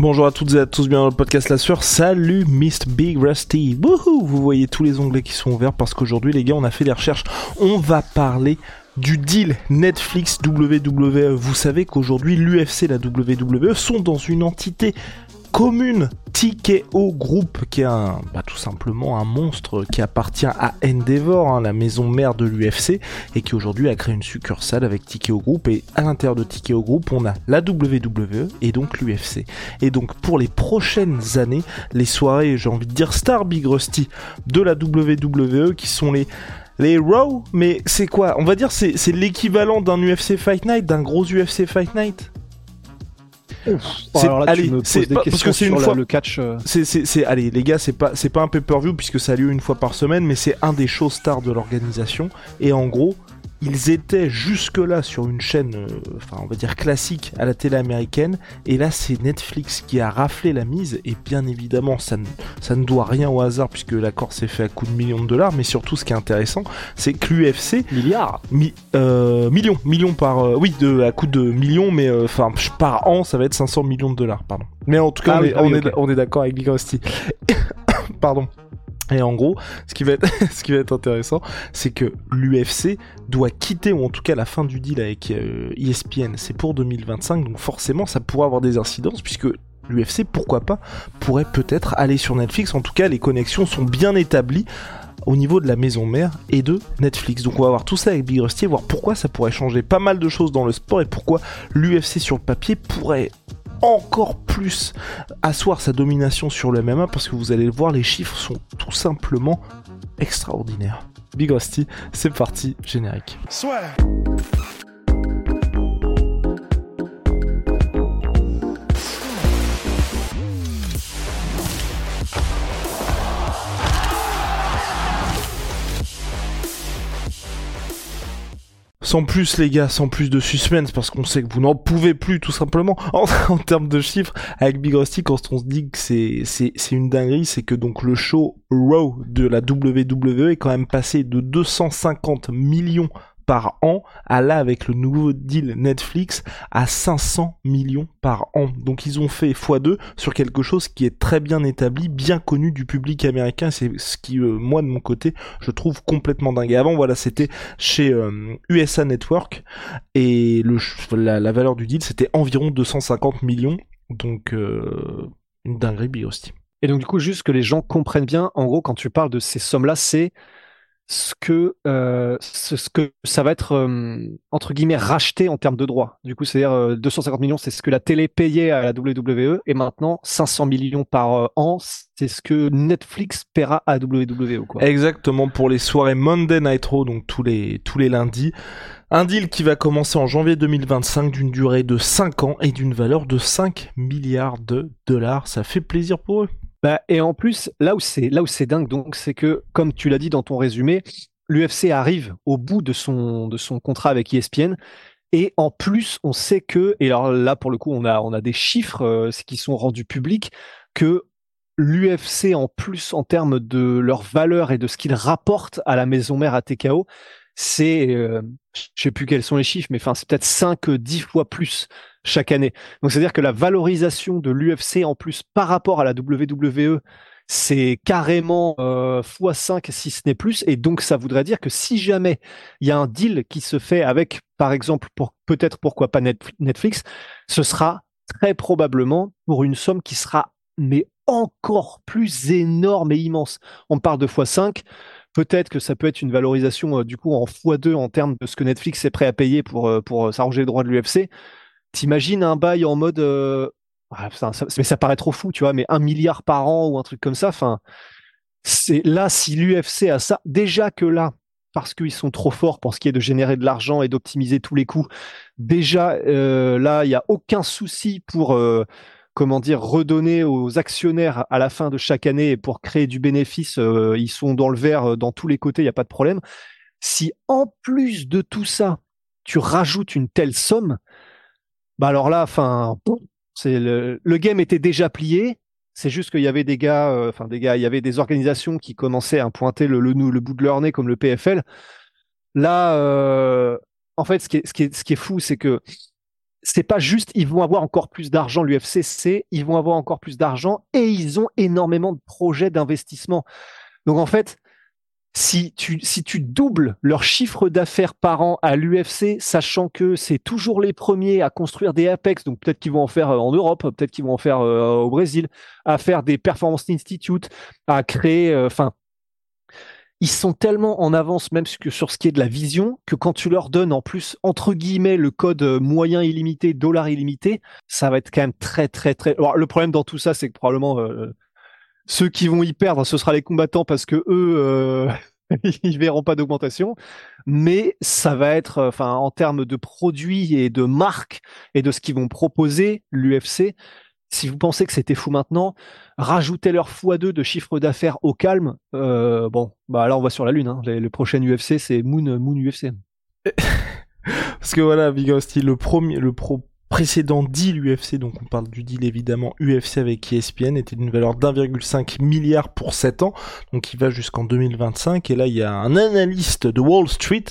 Bonjour à toutes et à tous, bien dans le podcast La Sueur. Salut Mr. Big Rusty. Wouhou Vous voyez tous les onglets qui sont ouverts parce qu'aujourd'hui les gars on a fait des recherches. On va parler du deal Netflix WWE. Vous savez qu'aujourd'hui l'UFC et la WWE sont dans une entité commune TKO Group qui est un, bah, tout simplement un monstre qui appartient à Endeavor, hein, la maison mère de l'UFC, et qui aujourd'hui a créé une succursale avec TKO Group. Et à l'intérieur de TKO Group, on a la WWE et donc l'UFC. Et donc pour les prochaines années, les soirées, j'ai envie de dire Star Big Rusty de la WWE, qui sont les les Raw, mais c'est quoi? On va dire c'est c'est l'équivalent d'un UFC Fight Night, d'un gros UFC Fight Night? Bon, alors là, tu allez, me poses c'est des pas- parce que c'est sur une la- fois- le catch. euh, c'est, allez, les gars, c'est pas, c'est pas un pay-per-view puisque ça a lieu une fois par semaine, mais c'est un des shows stars de l'organisation. Et en gros, ils étaient jusque-là sur une chaîne, euh, enfin, on va dire classique à la télé américaine. Et là, c'est Netflix qui a raflé la mise. Et bien évidemment, ça ne, ça ne doit rien au hasard puisque l'accord s'est fait à coup de millions de dollars. Mais surtout, ce qui est intéressant, c'est que l'UFC Milliards. Mi- euh, millions, millions par, euh, oui, de, à coup de millions, mais euh, enfin par an, ça va être 500 millions de dollars, pardon. Mais en tout cas, Ah on, oui, est, ah oui, on, est, on est d'accord avec Big Rusty. pardon. Et en gros, ce qui va être, intéressant, c'est que l'UFC doit quitter, ou en tout cas la fin du deal avec euh, ESPN, c'est pour 2025, donc forcément ça pourrait avoir des incidences, puisque l'UFC, pourquoi pas, pourrait peut-être aller sur Netflix, en tout cas les connexions sont bien établies au niveau de la maison mère et de Netflix. Donc on va voir tout ça avec Big Rusty voir pourquoi ça pourrait changer pas mal de choses dans le sport et pourquoi l'UFC sur papier pourrait encore plus asseoir sa domination sur le MMA parce que vous allez le voir, les chiffres sont tout simplement extraordinaires. Big Rusty, c'est parti, générique. Sans plus les gars, sans plus de suspense, parce qu'on sait que vous n'en pouvez plus tout simplement en, termes de chiffres. Avec Big Rusty, quand on se dit que c'est c'est c'est une dinguerie, c'est que donc le show Raw de la WWE est quand même passé de 250 millions par an à là avec le nouveau deal Netflix à 500 millions par an. Donc ils ont fait x2 sur quelque chose qui est très bien établi, bien connu du public américain. C'est ce qui, euh, moi de mon côté, je trouve complètement dingue. Avant, voilà, c'était chez euh, USA Network et la, valeur du deal c'était environ 250 millions. Donc euh, une dinguerie Big Rusty. Et donc, du coup, juste que les gens comprennent bien, en gros, quand tu parles de ces sommes-là, c'est ce que, euh, ce, que ça va être, euh, entre guillemets, racheté en termes de droits. Du coup, c'est-à-dire euh, 250 millions, c'est ce que la télé payait à la WWE, et maintenant, 500 millions par euh, an, c'est ce que Netflix paiera à WWE. Quoi. Exactement pour les soirées Monday Night Raw, donc tous les, tous les lundis. Un deal qui va commencer en janvier 2025 d'une durée de 5 ans et d'une valeur de 5 milliards de dollars. Ça fait plaisir pour eux. Bah, et en plus, là où c'est là où c'est dingue, donc, c'est que, comme tu l'as dit dans ton résumé, l'UFC arrive au bout de son de son contrat avec ESPN. Et en plus, on sait que, et alors là pour le coup, on a on a des chiffres euh, qui sont rendus publics que l'UFC en plus en termes de leur valeur et de ce qu'ils rapportent à la maison mère à TKO, c'est euh, je sais plus quels sont les chiffres, mais enfin c'est peut-être 5 10 fois plus chaque année. Donc c'est-à-dire que la valorisation de l'UFC en plus par rapport à la WWE, c'est carrément euh, x5 si ce n'est plus. Et donc ça voudrait dire que si jamais il y a un deal qui se fait avec, par exemple, peut-être pourquoi pas Netf- Netflix, ce sera très probablement pour une somme qui sera mais encore plus énorme et immense. On parle de x5. Peut-être que ça peut être une valorisation euh, du coup en x2 en termes de ce que Netflix est prêt à payer pour, euh, pour euh, s'arranger les droits de l'UFC. T'imagines un bail en mode euh, ah, mais ça paraît trop fou, tu vois, mais un milliard par an ou un truc comme ça. Enfin, c'est là si l'UFC a ça, déjà que là, parce qu'ils sont trop forts pour ce qui est de générer de l'argent et d'optimiser tous les coûts. Déjà, euh, là, il n'y a aucun souci pour, euh, comment dire, redonner aux actionnaires à la fin de chaque année pour créer du bénéfice. Ils sont dans le vert dans tous les côtés, il n'y a pas de problème. Si en plus de tout ça, tu rajoutes une telle somme, bah alors là, enfin, le, game était déjà plié. C'est juste qu'il y avait des gars, euh, enfin des gars, il y avait des organisations qui commençaient à pointer le, le, bout de leur nez comme le PFL. Là, euh, en fait, ce qui est, ce qui est, ce qui est fou, c'est que c'est pas juste ils vont avoir encore plus d'argent l'UFC, c'est ils vont avoir encore plus d'argent et ils ont énormément de projets d'investissement. Donc en fait, si tu, si tu doubles leur chiffre d'affaires par an à l'UFC, sachant que c'est toujours les premiers à construire des Apex, donc peut-être qu'ils vont en faire euh, en Europe, peut-être qu'ils vont en faire euh, au Brésil, à faire des Performance Institute, à créer, euh, enfin, ils sont tellement en avance même sur ce qui est de la vision que quand tu leur donnes en plus entre guillemets le code moyen illimité, dollar illimité, ça va être quand même très très très. Alors, le problème dans tout ça, c'est que probablement ceux qui vont y perdre, ce sera les combattants parce que eux, euh, ils verront pas d'augmentation. Mais ça va être, enfin, en termes de produits et de marques et de ce qu'ils vont proposer, l'UFC. Si vous pensez que c'était fou maintenant, rajoutez leur x2 de chiffre d'affaires au calme. Euh, bon, bah là on va sur la lune. Hein. Le, prochain UFC, c'est Moon Moon UFC. Parce que voilà, Big le premier, le pro précédent deal UFC, donc on parle du deal évidemment UFC avec ESPN, était d'une valeur d'1,5 milliard pour 7 ans, donc il va jusqu'en 2025, et là il y a un analyste de Wall Street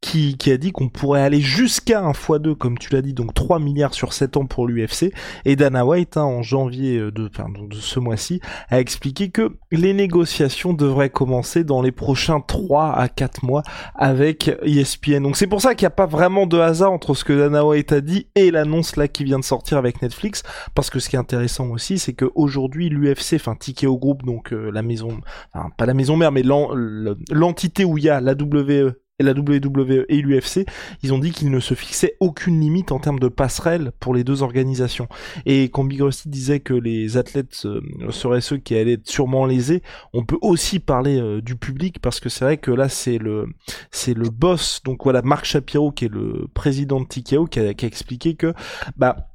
qui, qui a dit qu'on pourrait aller jusqu'à un x2, comme tu l'as dit, donc 3 milliards sur 7 ans pour l'UFC, et Dana White, hein, en janvier euh, de, enfin, de ce mois-ci, a expliqué que les négociations devraient commencer dans les prochains 3 à 4 mois avec ESPN. Donc c'est pour ça qu'il n'y a pas vraiment de hasard entre ce que Dana White a dit et l'annonce là qui vient de sortir avec Netflix, parce que ce qui est intéressant aussi, c'est qu'aujourd'hui l'UFC, enfin TKO Group, donc euh, la maison, enfin pas la maison mère, mais l'entité où il y a la WWE la WWE et l'UFC, ils ont dit qu'ils ne se fixaient aucune limite en termes de passerelle pour les deux organisations. Et quand Big Rusty disait que les athlètes euh, seraient ceux qui allaient être sûrement lésés, on peut aussi parler euh, du public parce que c'est vrai que là c'est le c'est le boss, donc voilà Marc Shapiro qui est le président de TKO qui a, qui a expliqué que bah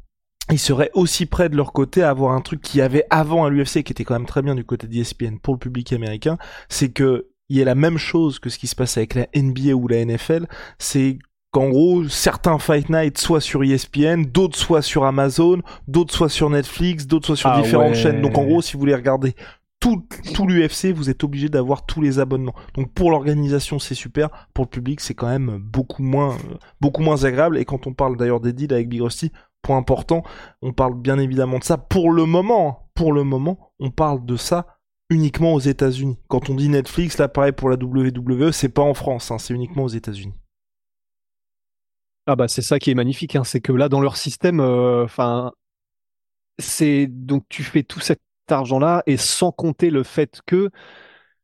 ils seraient aussi prêts de leur côté à avoir un truc qui avait avant à l'UFC qui était quand même très bien du côté d'ESPN pour le public américain, c'est que il y a la même chose que ce qui se passe avec la NBA ou la NFL, c'est qu'en gros, certains Fight Night soient sur ESPN, d'autres soient sur Amazon, d'autres soient sur Netflix, d'autres soient sur ah différentes chaînes. Donc en gros, si vous voulez regarder tout, tout l'UFC, vous êtes obligé d'avoir tous les abonnements. Donc pour l'organisation, c'est super. Pour le public, c'est quand même beaucoup moins, beaucoup moins agréable. Et quand on parle d'ailleurs des deals avec Big Rusty, point important, on parle bien évidemment de ça. Pour le moment, pour le moment, on parle de ça uniquement aux États-Unis. Quand on dit Netflix, là pareil pour la WWE, c'est pas en France, hein, c'est uniquement aux États-Unis. Ah bah c'est ça qui est magnifique, hein, c'est que là dans leur système, euh, enfin, c'est donc tu fais tout cet argent-là et sans compter le fait que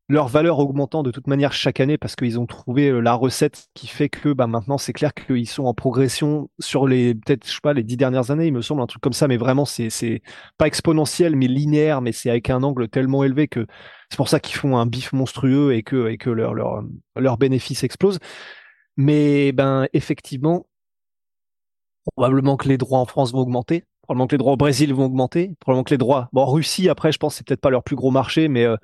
leur valeur augmentant de toute manière chaque année parce qu'ils ont trouvé euh, la recette qui fait que bah, maintenant c'est clair qu'ils sont en progression sur les peut-être je sais pas les dix dernières années il me semble un truc comme ça. Mais vraiment c'est c'est pas exponentiel mais linéaire mais c'est avec un angle tellement élevé que c'est pour ça qu'ils font un bif monstrueux et que et que leur leur leur bénéfice explose. Mais ben effectivement probablement que les droits en France vont augmenter probablement que les droits au Brésil vont augmenter probablement que les droits bon Russie après je pense c'est peut-être pas leur plus gros marché mais euh,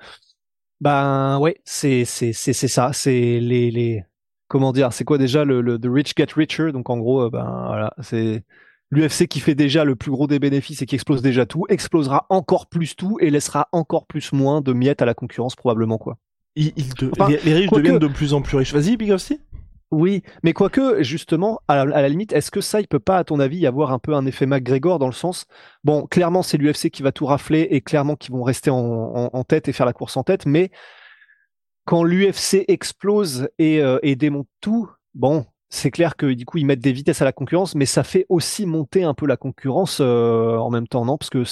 ben ouais, c'est c'est c'est c'est ça, c'est les les comment dire, c'est quoi déjà le, le the rich get richer, donc en gros euh, ben voilà, c'est l'UFC qui fait déjà le plus gros des bénéfices et qui explose déjà tout, explosera encore plus tout et laissera encore plus moins de miettes à la concurrence probablement quoi. Il, les, riches deviennent de plus en plus riches. Vas-y, Big aussi. Oui, mais quoique, justement, à la, limite, est-ce que ça, il peut pas, à ton avis, y avoir un peu un effet McGregor dans le sens, bon, clairement, c'est l'UFC qui va tout rafler et clairement qui vont rester en, tête et faire la course en tête, mais quand l'UFC explose et, euh, et démonte tout, bon, c'est clair que du coup, ils mettent des vitesses à la concurrence, mais ça fait aussi monter un peu la concurrence euh, en même temps, non? Parce que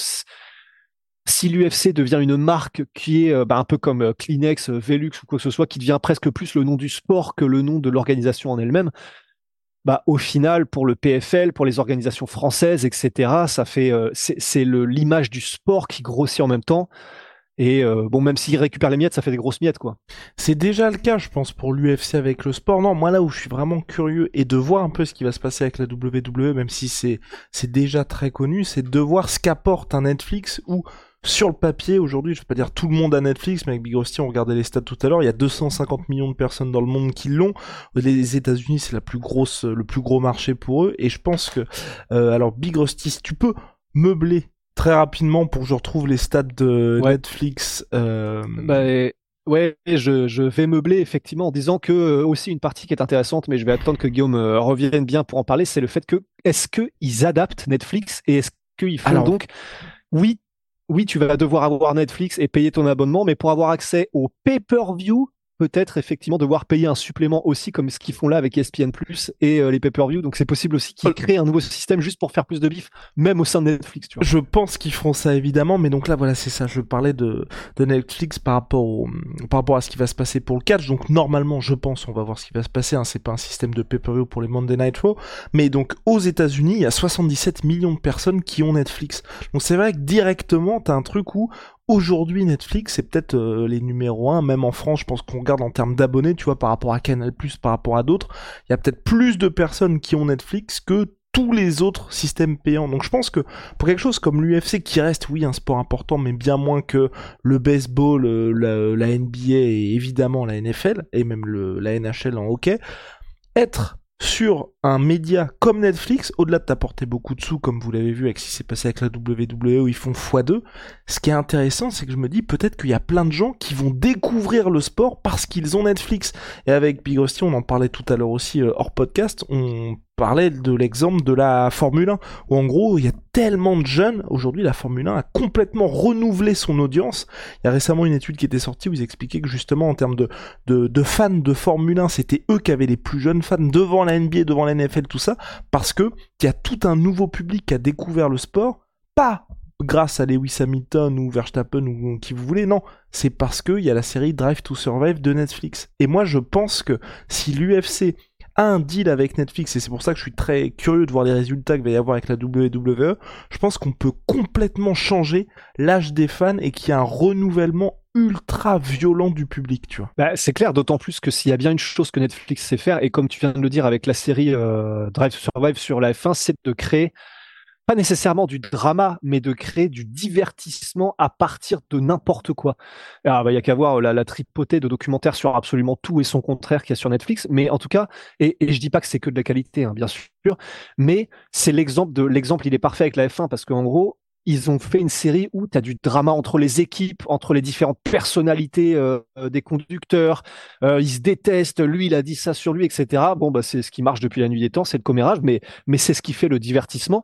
si l'UFC devient une marque qui est euh, bah, un peu comme euh, Kleenex, euh, Velux ou quoi que ce soit, qui devient presque plus le nom du sport que le nom de l'organisation en elle-même, bah, au final, pour le PFL, pour les organisations françaises, etc., ça fait, c'est l'image du sport qui grossit en même temps. Et euh, bon, même s'il récupère les miettes, ça fait des grosses miettes, quoi. C'est déjà le cas, je pense, pour l'UFC avec le sport. Non, moi là où je suis vraiment curieux et de voir un peu ce qui va se passer avec la WWE, même si c'est c'est déjà très connu, c'est de voir ce qu'apporte un Netflix où sur le papier aujourd'hui, je vais pas dire tout le monde a Netflix, mais avec Big Rusty, on regardait les stats tout à l'heure, il y a 250 millions de personnes dans le monde qui l'ont. Les États-Unis, c'est la plus grosse, le plus gros marché pour eux, et je pense que, euh, alors Big Rusty, si tu peux meubler très rapidement pour que je retrouve les stats de Netflix. Euh... Bah, ouais, je, je, vais meubler effectivement en disant que euh, aussi une partie qui est intéressante, mais je vais attendre que Guillaume euh, revienne bien pour en parler, c'est le fait que est-ce qu'ils adaptent Netflix et est-ce qu'ils font donc oui oui, tu vas devoir avoir Netflix et payer ton abonnement, mais pour avoir accès au pay-per-view peut-être effectivement devoir payer un supplément aussi comme ce qu'ils font là avec ESPN Plus et euh, les pay-per-view. Donc c'est possible aussi qu'ils créent un nouveau système juste pour faire plus de bif, même au sein de Netflix. Tu vois. Je pense qu'ils feront ça évidemment, mais donc là voilà c'est ça. Je parlais de, de Netflix par rapport au, par rapport à ce qui va se passer pour le catch. Donc normalement je pense on va voir ce qui va se passer. Hein. C'est pas un système de pay-per-view pour les Monday Night Raw, mais donc aux États-Unis il y a 77 millions de personnes qui ont Netflix. Donc c'est vrai que directement t'as un truc où aujourd'hui Netflix c'est peut-être euh, les numéros 1 même en France je pense qu'on regarde en termes d'abonnés tu vois par rapport à Canal par rapport à d'autres. Il y a peut-être plus de personnes qui ont Netflix que tous les autres systèmes payants. Donc je pense que pour quelque chose comme l'UFC qui reste oui un sport important mais bien moins que le baseball euh, la, NBA et évidemment la NFL et même le, la NHL en hockey être sur un média comme Netflix, au-delà de t'apporter beaucoup de sous, comme vous l'avez vu avec ce qui s'est passé avec la WWE où ils font x2, ce qui est intéressant, c'est que je me dis peut-être qu'il y a plein de gens qui vont découvrir le sport parce qu'ils ont Netflix. Et avec Big on en parlait tout à l'heure aussi euh, hors podcast, on parlait de l'exemple de la Formule 1, où en gros, il y a tellement de jeunes, aujourd'hui la Formule 1 a complètement renouvelé son audience. Il y a récemment une étude qui était sortie où ils expliquaient que justement en termes de, de, de fans de Formule 1, c'était eux qui avaient les plus jeunes fans devant la NBA, devant la NFL, tout ça, parce que il y a tout un nouveau public qui a découvert le sport, pas grâce à Lewis Hamilton ou Verstappen ou qui vous voulez, non, c'est parce qu'il y a la série Drive to Survive de Netflix. Et moi je pense que si l'UFC un deal avec Netflix, et c'est pour ça que je suis très curieux de voir les résultats qu'il va y avoir avec la WWE, je pense qu'on peut complètement changer l'âge des fans et qu'il y a un renouvellement ultra violent du public, tu vois. Bah, c'est clair, d'autant plus que s'il y a bien une chose que Netflix sait faire, et comme tu viens de le dire avec la série euh, Drive to Survive sur la F1, c'est de créer pas nécessairement du drama, mais de créer du divertissement à partir de n'importe quoi. Alors, bah, il y a qu'à voir la, la, tripotée de documentaires sur absolument tout et son contraire qu'il y a sur Netflix, mais en tout cas, et, et je dis pas que c'est que de la qualité, hein, bien sûr, mais c'est l'exemple de l'exemple, il est parfait avec la F1 parce qu'en gros, ils ont fait une série où tu as du drama entre les équipes, entre les différentes personnalités euh, des conducteurs. Euh, ils se détestent, lui il a dit ça sur lui, etc. Bon, bah, c'est ce qui marche depuis la nuit des temps, c'est le commérage, mais, mais c'est ce qui fait le divertissement.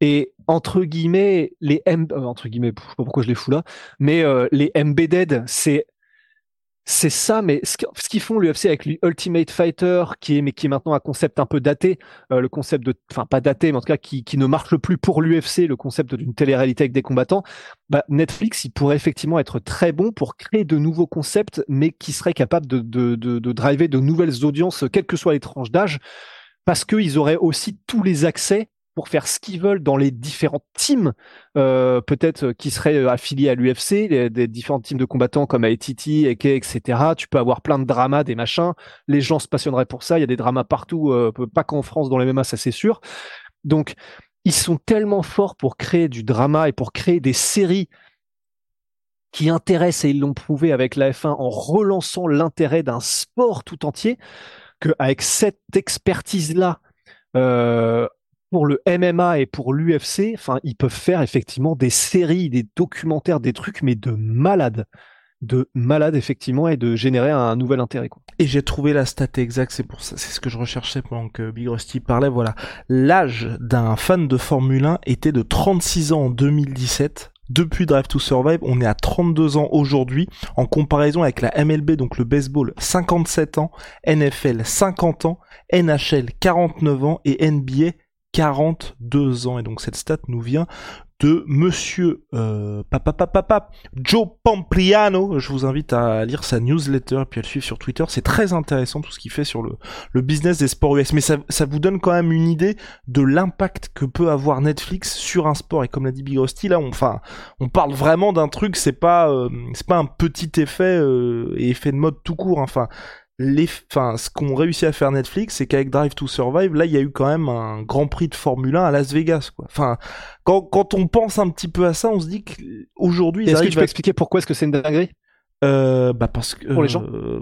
Et entre guillemets, les M, euh, entre guillemets, je sais pas pourquoi je les fous là, mais euh, les embedded, c'est c'est ça, mais ce qu'ils font l'UFC avec l'Ultimate Fighter, qui est mais qui est maintenant un concept un peu daté, euh, le concept de, enfin pas daté, mais en tout cas qui, qui ne marche plus pour l'UFC, le concept d'une télé-réalité avec des combattants. Bah, Netflix, il pourrait effectivement être très bon pour créer de nouveaux concepts, mais qui serait capable de, de, de, de driver de nouvelles audiences, quelles que soient les tranches d'âge, parce qu'ils auraient aussi tous les accès pour faire ce qu'ils veulent dans les différents teams, euh, peut-être euh, qui seraient euh, affiliés à l'UFC, des différents teams de combattants comme ATT, EK, etc. Tu peux avoir plein de dramas, des machins. Les gens se passionneraient pour ça. Il y a des dramas partout, pas qu'en France dans les MMA, ça c'est sûr. Donc, ils sont tellement forts pour créer du drama et pour créer des séries qui intéressent, et ils l'ont prouvé avec la F1 en relançant l'intérêt d'un sport tout entier, qu'avec cette expertise-là, euh, pour le MMA et pour l'UFC, enfin, ils peuvent faire effectivement des séries, des documentaires, des trucs, mais de malades. de malade effectivement et de générer un nouvel intérêt. Quoi. Et j'ai trouvé la stat exacte, c'est pour ça, c'est ce que je recherchais pendant que Big Rusty parlait. Voilà, l'âge d'un fan de Formule 1 était de 36 ans en 2017. Depuis Drive to Survive, on est à 32 ans aujourd'hui, en comparaison avec la MLB, donc le baseball, 57 ans, NFL 50 ans, NHL 49 ans et NBA 42 ans. Et donc cette stat nous vient de monsieur euh, papa, papa, papa, Joe Pampliano. Je vous invite à lire sa newsletter et puis à le suivre sur Twitter. C'est très intéressant tout ce qu'il fait sur le, le business des sports US. Mais ça, ça vous donne quand même une idée de l'impact que peut avoir Netflix sur un sport. Et comme l'a dit Big Rusty, là, on, enfin, on parle vraiment d'un truc. C'est pas, euh, c'est pas un petit effet euh, et effet de mode tout court. Enfin, les, enfin, ce qu'ont réussi à faire Netflix, c'est qu'avec Drive to Survive, là, il y a eu quand même un Grand Prix de Formule 1 à Las Vegas, quoi. Enfin, quand, quand on pense un petit peu à ça, on se dit qu'aujourd'hui, est-ce que tu peux expliquer pourquoi est-ce que c'est une dinguerie? Euh, bah parce que pour les gens? euh,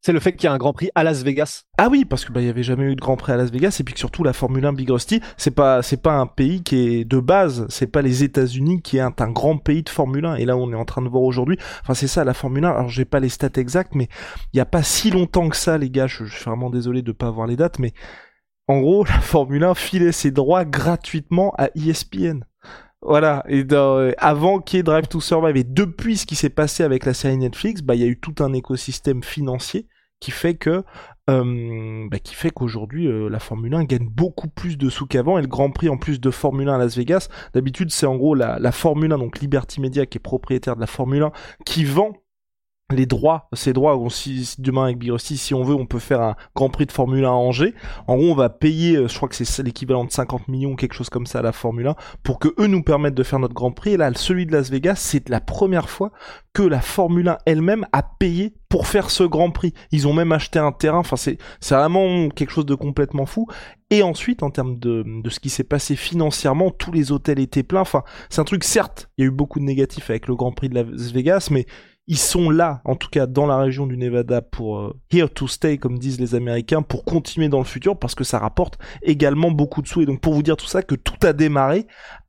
C'est le fait qu'il y a un Grand Prix à Las Vegas. Ah oui, parce que bah il avait jamais eu de Grand Prix à Las Vegas et puis que surtout la Formule 1 Big Rusty, c'est pas pas un pays qui est de base, c'est pas les États-Unis qui est un, grand pays de Formule 1 et là on est en train de voir aujourd'hui, enfin c'est ça la Formule 1. Alors j'ai pas les stats exactes mais il y a pas si longtemps que ça les gars, je, je suis vraiment désolé de pas avoir les dates mais en gros, la Formule 1 filait ses droits gratuitement à ESPN. Voilà, et euh, avant qu'il y ait Drive to Survive, et depuis ce qui s'est passé avec la série Netflix, bah il y a eu tout un écosystème financier qui fait que euh, bah, qui fait qu'aujourd'hui euh, la Formule 1 gagne beaucoup plus de sous qu'avant et le Grand Prix en plus de Formule 1 à Las Vegas, d'habitude c'est en gros la, la Formule 1 donc Liberty Media qui est propriétaire de la Formule 1 qui vend les droits, ces droits, on, si, demain avec Big Rusty, si on veut, on peut faire un Grand Prix de Formule 1 à Angers. En gros, on va payer, euh, je crois que c'est l'équivalent de 50 millions, quelque chose comme ça la Formule 1, pour que eux nous permettent de faire notre Grand Prix. Et là, celui de Las Vegas, c'est la première fois que la Formule 1 elle-même a payé pour faire ce Grand Prix. Ils ont même acheté un terrain. Enfin, c'est vraiment quelque chose de complètement fou. Et ensuite, en termes de, de ce qui s'est passé financièrement, tous les hôtels étaient pleins. Enfin, c'est un truc, certes, il y a eu beaucoup de négatifs avec le Grand Prix de Las Vegas, mais ils sont là, en tout cas dans la région du Nevada, pour euh, here to stay, comme disent les Américains, pour continuer dans le futur, parce que ça rapporte également beaucoup de sous. Et donc pour vous dire tout ça, que tout a démarré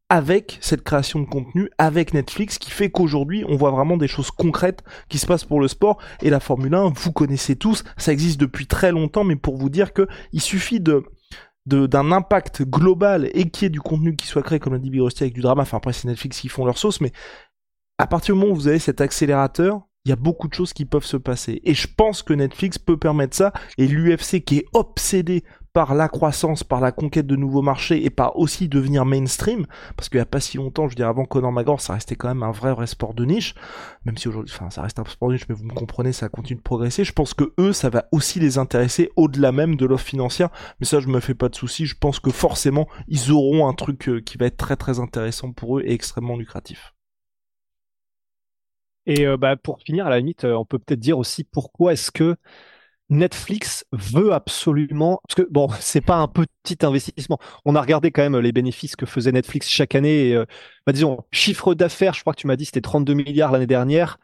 avec cette création de contenu, avec Netflix, qui fait qu'aujourd'hui, on voit vraiment des choses concrètes qui se passent pour le sport. Et la Formule 1, vous connaissez tous, ça existe depuis très longtemps, mais pour vous dire que il suffit de d'un impact global et qu'il y ait du contenu qui soit créé, comme l'a dit Big Rusty, avec du drama. Enfin, après, c'est Netflix qui font leur sauce, mais à partir du moment où vous avez cet accélérateur, il y a beaucoup de choses qui peuvent se passer. Et je pense que Netflix peut permettre ça. Et l'UFC qui est obsédé par la croissance, par la conquête de nouveaux marchés et par aussi devenir mainstream, parce qu'il n'y a pas si longtemps, je veux dire, avant Conor McGregor, ça restait quand même un vrai, vrai sport de niche, même si aujourd'hui, enfin, ça reste un sport de niche, mais vous me comprenez, ça continue de progresser. Je pense que eux, ça va aussi les intéresser au-delà même de l'offre financière, mais ça, je me fais pas de soucis. Je pense que forcément, ils auront un truc euh, qui va être très, très intéressant pour eux et extrêmement lucratif. Et euh, bah, pour finir, à la limite, euh, on peut peut-être dire aussi pourquoi est-ce que Netflix veut absolument, parce que bon, c'est pas un petit investissement. On a regardé quand même les bénéfices que faisait Netflix chaque année. Euh, bah, disons, chiffre d'affaires, je crois que tu m'as dit c'était 32 milliards l'année dernière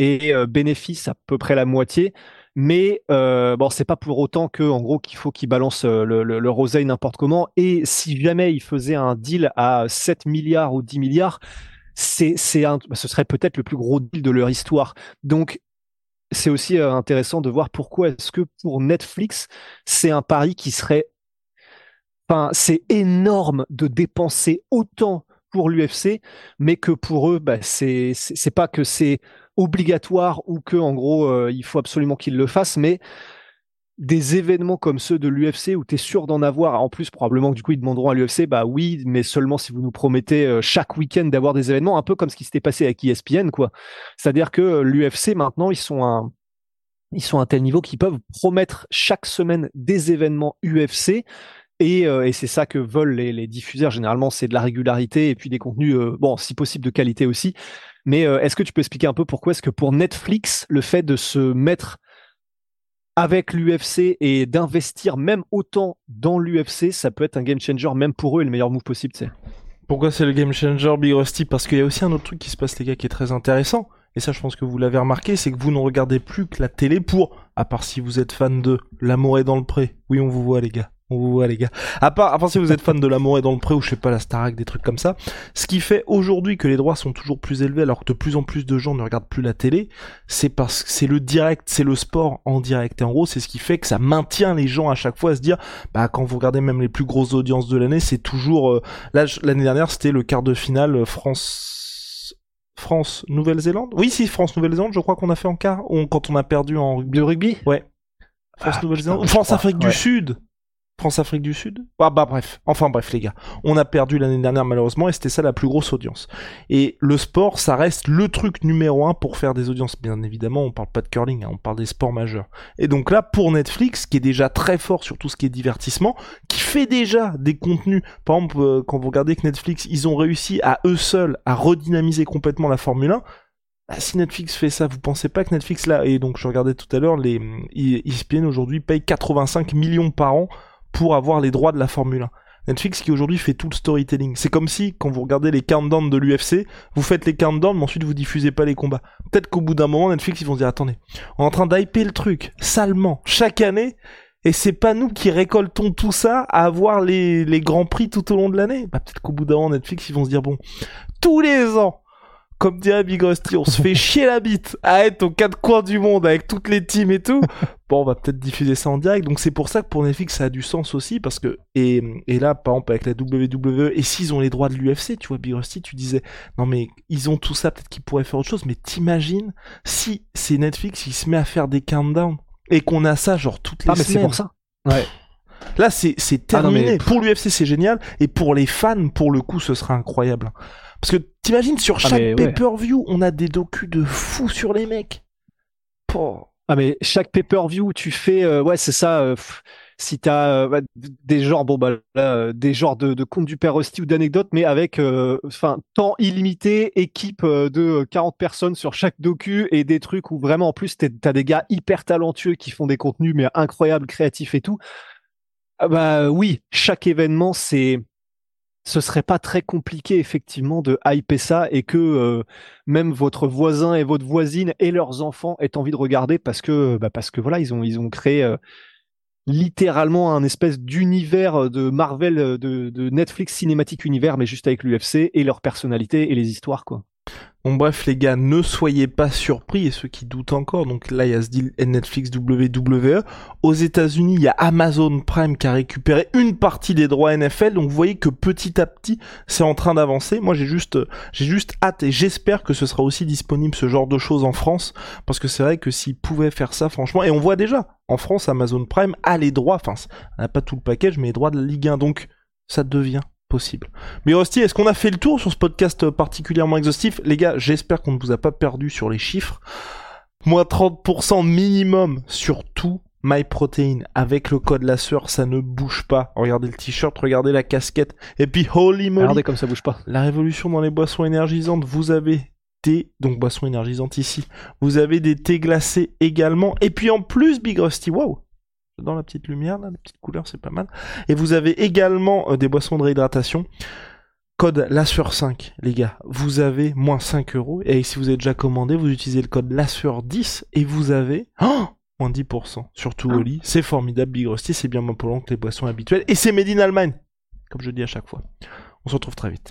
et euh, bénéfices à peu près la moitié. Mais euh, bon, c'est pas pour autant que, en gros, qu'il faut qu'ils balancent euh, le, le, n'importe comment. Et si jamais ils faisaient un deal à 7 milliards ou 10 milliards, c'est, c'est un, ce serait peut-être le plus gros deal de leur histoire. Donc, c'est aussi euh, intéressant de voir pourquoi est-ce que pour Netflix, c'est un pari qui serait, enfin, c'est énorme de dépenser autant pour l'UFC, mais que pour eux, bah, c'est pas que c'est obligatoire ou que, en gros, euh, il faut absolument qu'ils le fassent, mais des événements comme ceux de l'UFC où tu es sûr d'en avoir, en plus probablement que du coup ils demanderont à l'UFC, bah oui, mais seulement si vous nous promettez euh, chaque week-end d'avoir des événements, un peu comme ce qui s'était passé avec ESPN, quoi. C'est-à-dire que euh, l'UFC maintenant, ils sont un, ils sont à un tel niveau qu'ils peuvent promettre chaque semaine des événements UFC. Et, euh, et c'est ça que veulent les, diffuseurs. Généralement, c'est de la régularité et puis des contenus, euh, bon, si possible de qualité aussi. Mais est-ce que tu peux expliquer un peu pourquoi est-ce que pour Netflix, le fait de se mettre avec l'UFC et d'investir même autant dans l'UFC, ça peut être un game changer même pour eux et le meilleur move possible, c'est. Pourquoi c'est le game changer Big Rusty? Parce qu'il y a aussi un autre truc qui se passe, les gars, qui est très intéressant. Et ça, je pense que vous l'avez remarqué, c'est que vous ne regardez plus que la télé pour, à part si vous êtes fan de L'amour est dans le pré. Oui, on vous voit, les gars. Ouais les gars. À part, à part si vous êtes fan de l'amour et dans le pré ou je sais pas la Starac, des trucs comme ça, ce qui fait aujourd'hui que les droits sont toujours plus élevés alors que de plus en plus de gens ne regardent plus la télé, c'est parce que c'est le direct, c'est le sport en direct. Et en gros, c'est ce qui fait que ça maintient les gens à chaque fois à se dire, bah quand vous regardez même les plus grosses audiences de l'année, c'est toujours euh, là l'année dernière c'était le quart de finale euh, France France Nouvelle-Zélande. Oui, si France Nouvelle-Zélande, je crois qu'on a fait en quart quand on a perdu en rugby. Le rugby? Ouais. France Ah, Nouvelle-Zélande. France je crois, Afrique du. Sud. France Afrique du Sud? Ah bah bref. Enfin bref les gars. On a perdu l'année dernière malheureusement et c'était ça la plus grosse audience. Et le sport, ça reste le truc numéro un pour faire des audiences. Bien évidemment, on parle pas de curling, hein, on parle des sports majeurs. Et donc là, pour Netflix, qui est déjà très fort sur tout ce qui est divertissement, qui fait déjà des contenus. Par exemple, euh, quand vous regardez que Netflix, ils ont réussi à eux seuls à redynamiser complètement la Formule 1. Bah, si Netflix fait ça, vous pensez pas que Netflix là, et donc je regardais tout à l'heure, les E ESPN aujourd'hui paye 85 millions par an pour avoir les droits de la Formule 1. Netflix qui aujourd'hui fait tout le storytelling. C'est comme si, quand vous regardez les countdowns de l'UFC, vous faites les countdowns, mais ensuite vous diffusez pas les combats. Peut-être qu'au bout d'un moment, Netflix, ils vont se dire, attendez, on est en train d'hyper le truc, salement, chaque année, et c'est pas nous qui récoltons tout ça à avoir les, les grands prix tout au long de l'année. Bah, peut-être qu'au bout d'un moment, Netflix, ils vont se dire, bon, tous les ans, comme dirait Big Rusty, on se fait chier la bite à être aux quatre coins du monde avec toutes les teams et tout. Bon, on va peut-être diffuser ça en direct. Donc c'est pour ça que pour Netflix, ça a du sens aussi parce que et, et là, par exemple avec la WWE, et s'ils ont les droits de l'UFC, tu vois, Big Rusty, tu disais non mais ils ont tout ça, peut-être qu'ils pourraient faire autre chose. Mais t'imagines si c'est Netflix qui se met à faire des countdowns et qu'on a ça genre toutes les Ah, mais c'est semaines. pour ça. Ouais. Là, c'est c'est Ah non, terminé. mais- Pour l'UFC, c'est génial. Et pour les fans, pour le coup, ce sera incroyable. Parce que t'imagines, sur Ah, chaque ouais. pay-per-view, on a des docus de fous sur les mecs. Ah mais chaque pay-per-view, tu fais, euh, ouais, c'est ça. euh, si t'as euh, ouais, d- des genres, bon bah là, euh, des genres de, de contes du père Rusty ou d'anecdotes, mais avec, euh, enfin, temps illimité, équipe euh, de 40 personnes sur chaque docu et des trucs où vraiment en plus t'as des gars hyper talentueux qui font des contenus mais incroyables, créatifs et tout. Ah bah oui, chaque événement, c'est, ce serait pas très compliqué effectivement de hyper ça et que euh, même votre voisin et votre voisine et leurs enfants aient envie de regarder parce que bah parce que voilà ils ont ils ont créé euh, littéralement un espèce d'univers de Marvel euh, de, de Netflix cinématique univers mais juste avec l'UFC et leurs personnalités et les histoires quoi. Bon bref les gars, ne soyez pas surpris et ceux qui doutent encore, donc là il y a ce deal Netflix WWE. Aux États-Unis, il y a Amazon Prime qui a récupéré une partie des droits NFL, donc vous voyez que petit à petit c'est en train d'avancer. Moi j'ai juste j'ai juste hâte et j'espère que ce sera aussi disponible ce genre de choses en France parce que c'est vrai que s'ils pouvaient faire ça franchement et on voit déjà en France Amazon Prime a les droits, enfin n'a pas tout le package mais les droits de la Ligue 1 donc ça devient possible. Mais Rusty, est-ce qu'on a fait le tour sur ce podcast particulièrement exhaustif? Les gars, j'espère qu'on ne vous a pas perdu sur les chiffres. Moins 30% minimum sur tout MyProtein avec le code la sueur, ça ne bouge pas. Regardez le t-shirt, regardez la casquette. Et puis holy moly, Regardez comme ça bouge pas. la révolution dans les boissons énergisantes, vous avez thé, donc boissons énergisantes ici. Vous avez des thés glacés également. Et puis en plus, Big Rusty, wow Dans la petite lumière, là, la petite couleur, c'est pas mal. Et vous avez également euh, des boissons de réhydratation. Code la sueur 5, les gars. Vous avez moins 5 euros. Et si vous avez déjà commandé, vous utilisez le code la sueur 10 et vous avez oh, moins 10%. Surtout au lit. C'est formidable, Big Rusty. C'est bien moins polluant que les boissons habituelles. Et c'est made in Allemagne. Comme je dis à chaque fois. On se retrouve très vite.